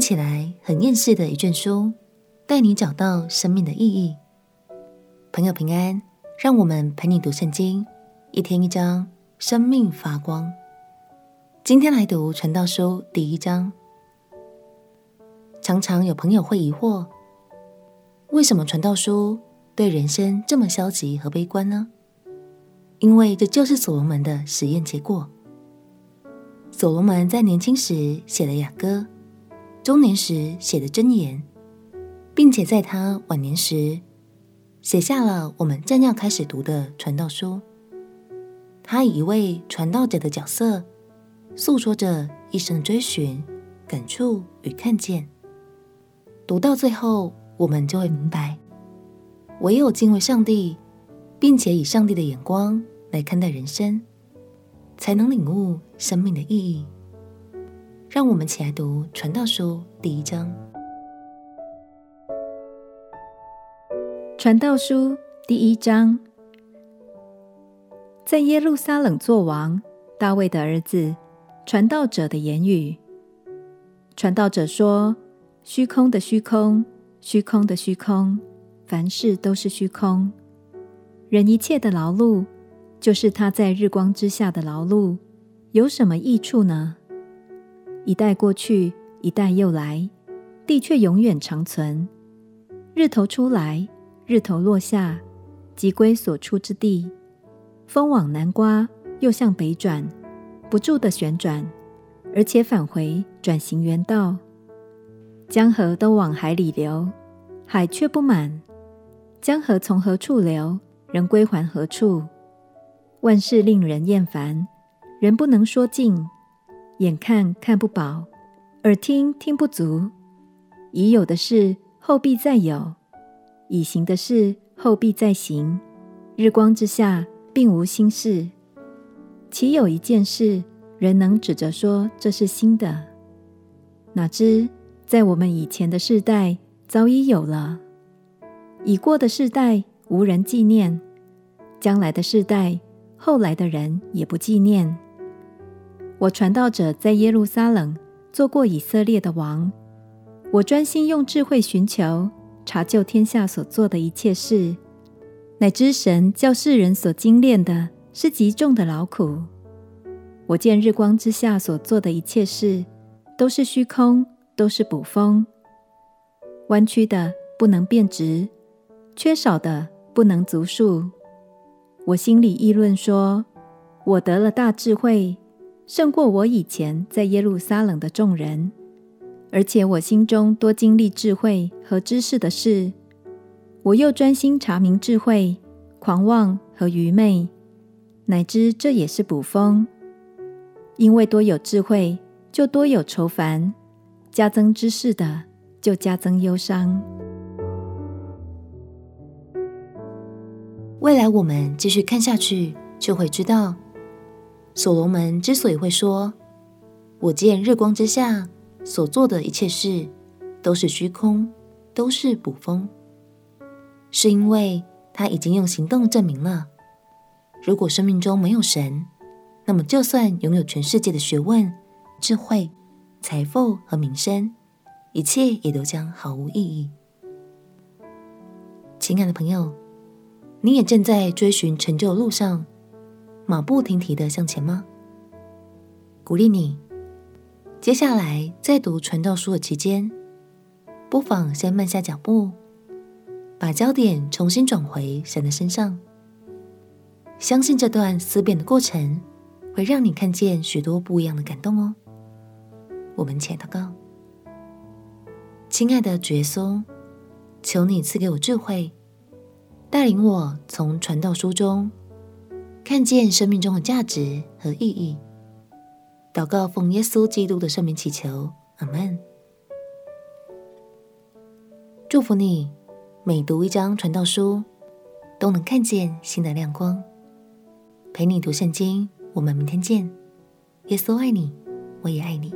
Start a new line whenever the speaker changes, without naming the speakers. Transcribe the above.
起来很厌世的一卷书，带你找到生命的意义。朋友平安，让我们陪你读圣经，一天一章，生命发光。今天来读《传道书》第一章。常常有朋友会疑惑，为什么《传道书》对人生这么消极和悲观呢？因为这就是所罗门的实验结果。所罗门在年轻时写了雅歌，中年时写的箴言，并且在他晚年时写下了我们正要开始读的《传道书》。他以一位传道者的角色，诉说着一生追寻、感触与看见。读到最后，我们就会明白，唯有敬畏上帝，并且以上帝的眼光来看待人生。才能领悟生命的意义。让我们起来读《传道书》第一章。
《传道书》第一章，在耶路撒冷作王，大卫的儿子，传道者的言语。传道者说：“虚空的虚空，虚空的虚空，凡事都是虚空。人一切的劳碌。”就是他在日光之下的劳碌，有什么益处呢？一代过去，一代又来，地却永远长存。日头出来，日头落下，即归所出之地。风往南刮，又向北转，不住地旋转，而且返回，转行原道。江河都往海里流，海却不满。江河从何处流，仍归还何处？万事令人厌烦，人不能说尽；眼看看不饱，耳听听不足。已有的事后必再有，已行的事后必再行。日光之下并无新事，岂有一件事人能指着说这是新的？哪知在我们以前的世代早已有了，已过的世代无人纪念，将来的世代。后来的人也不纪念。我传道者在耶路撒冷做过以色列的王，我专心用智慧寻求，查究天下所做的一切事，乃知神叫世人所精炼的是极重的劳苦。我见日光之下所做的一切事，都是虚空，都是捕风，弯曲的不能变直，缺少的不能足数。我心里议论说：“我得了大智慧，胜过我以前在耶路撒冷的众人。而且我心中多经历智慧和知识的事。我又专心查明智慧、狂妄和愚昧，乃知这也是捕风。因为多有智慧，就多有愁烦；加增知识的，就加增忧伤。”
未来我们继续看下去，就会知道，所罗门之所以会说“我见日光之下所做的一切事都是虚空，都是捕风”，是因为他已经用行动证明了，如果生命中没有神，那么就算拥有全世界的学问、智慧、财富和名声，一切也都将毫无意义。亲爱的朋友。你也正在追寻成就的路上，马不停蹄的向前吗？鼓励你，接下来在读传道书的期间，不妨先慢下脚步，把焦点重新转回神的身上。相信这段思辨的过程，会让你看见许多不一样的感动哦。我们且祷告，亲爱的觉松，求你赐给我智慧。带领我从传道书中看见生命中的价值和意义。祷告奉耶稣基督的圣名祈求，阿门。祝福你，每读一章传道书，都能看见新的亮光。陪你读圣经，我们明天见。耶稣爱你，我也爱你。